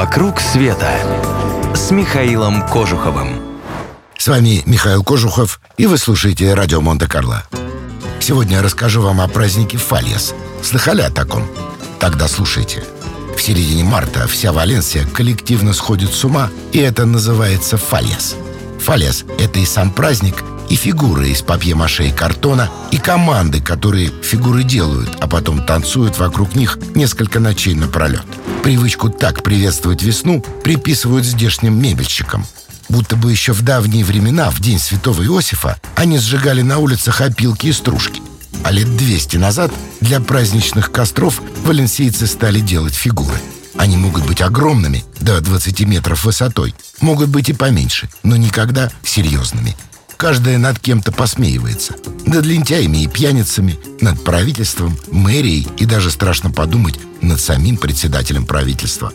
«Вокруг света» с Михаилом Кожуховым. С вами Михаил Кожухов, и вы слушаете радио Монте-Карло. Сегодня я расскажу вам о празднике Фальяс. Слыхали о таком? Тогда слушайте. В середине марта вся Валенсия коллективно сходит с ума, и это называется Фальяс. Фальяс — это и сам праздник, и фигуры из папье-маше и картона, и команды, которые фигуры делают, а потом танцуют вокруг них несколько ночей напролет. Привычку так приветствовать весну приписывают здешним мебельщикам. Будто бы еще в давние времена, в день святого Иосифа, они сжигали на улицах опилки и стружки. А лет 200 назад для праздничных костров валенсийцы стали делать фигуры. Они могут быть огромными, до 20 метров высотой, могут быть и поменьше, но никогда серьезными – Каждая над кем-то посмеивается. Над лентяями и пьяницами, над правительством, мэрией и даже страшно подумать над самим председателем правительства.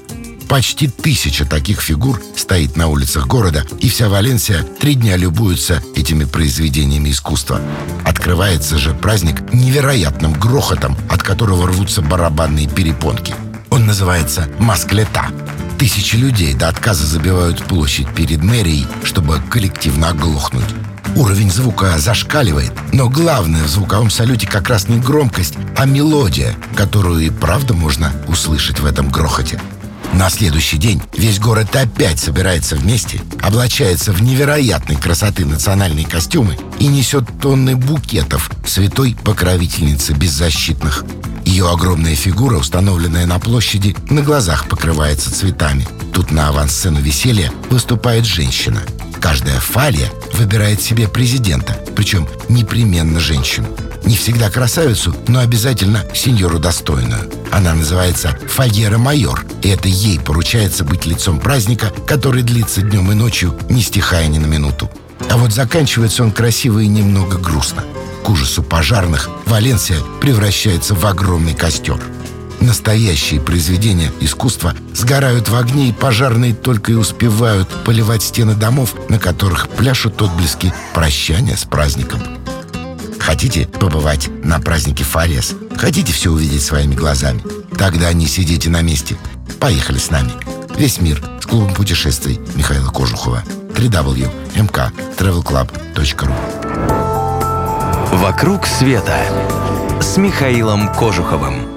Почти тысяча таких фигур стоит на улицах города, и вся Валенсия три дня любуется этими произведениями искусства. Открывается же праздник невероятным грохотом, от которого рвутся барабанные перепонки. Он называется «Масклета». Тысячи людей до отказа забивают площадь перед мэрией, чтобы коллективно оглохнуть. Уровень звука зашкаливает, но главное в звуковом салюте как раз не громкость, а мелодия, которую и правда можно услышать в этом грохоте. На следующий день весь город опять собирается вместе, облачается в невероятной красоты национальные костюмы и несет тонны букетов святой покровительницы беззащитных. Ее огромная фигура, установленная на площади, на глазах покрывается цветами. Тут на авансцену веселья выступает женщина – Каждая фалия выбирает себе президента, причем непременно женщину. Не всегда красавицу, но обязательно сеньору достойную. Она называется Фальера Майор, и это ей поручается быть лицом праздника, который длится днем и ночью, не стихая ни на минуту. А вот заканчивается он красиво и немного грустно. К ужасу пожарных Валенсия превращается в огромный костер – Настоящие произведения искусства сгорают в огне, и пожарные только и успевают поливать стены домов, на которых пляшут отблески прощания с праздником. Хотите побывать на празднике Фариас? Хотите все увидеть своими глазами? Тогда не сидите на месте. Поехали с нами. Весь мир с клубом путешествий Михаила Кожухова. www.mktravelclub.ru «Вокруг света» с Михаилом Кожуховым.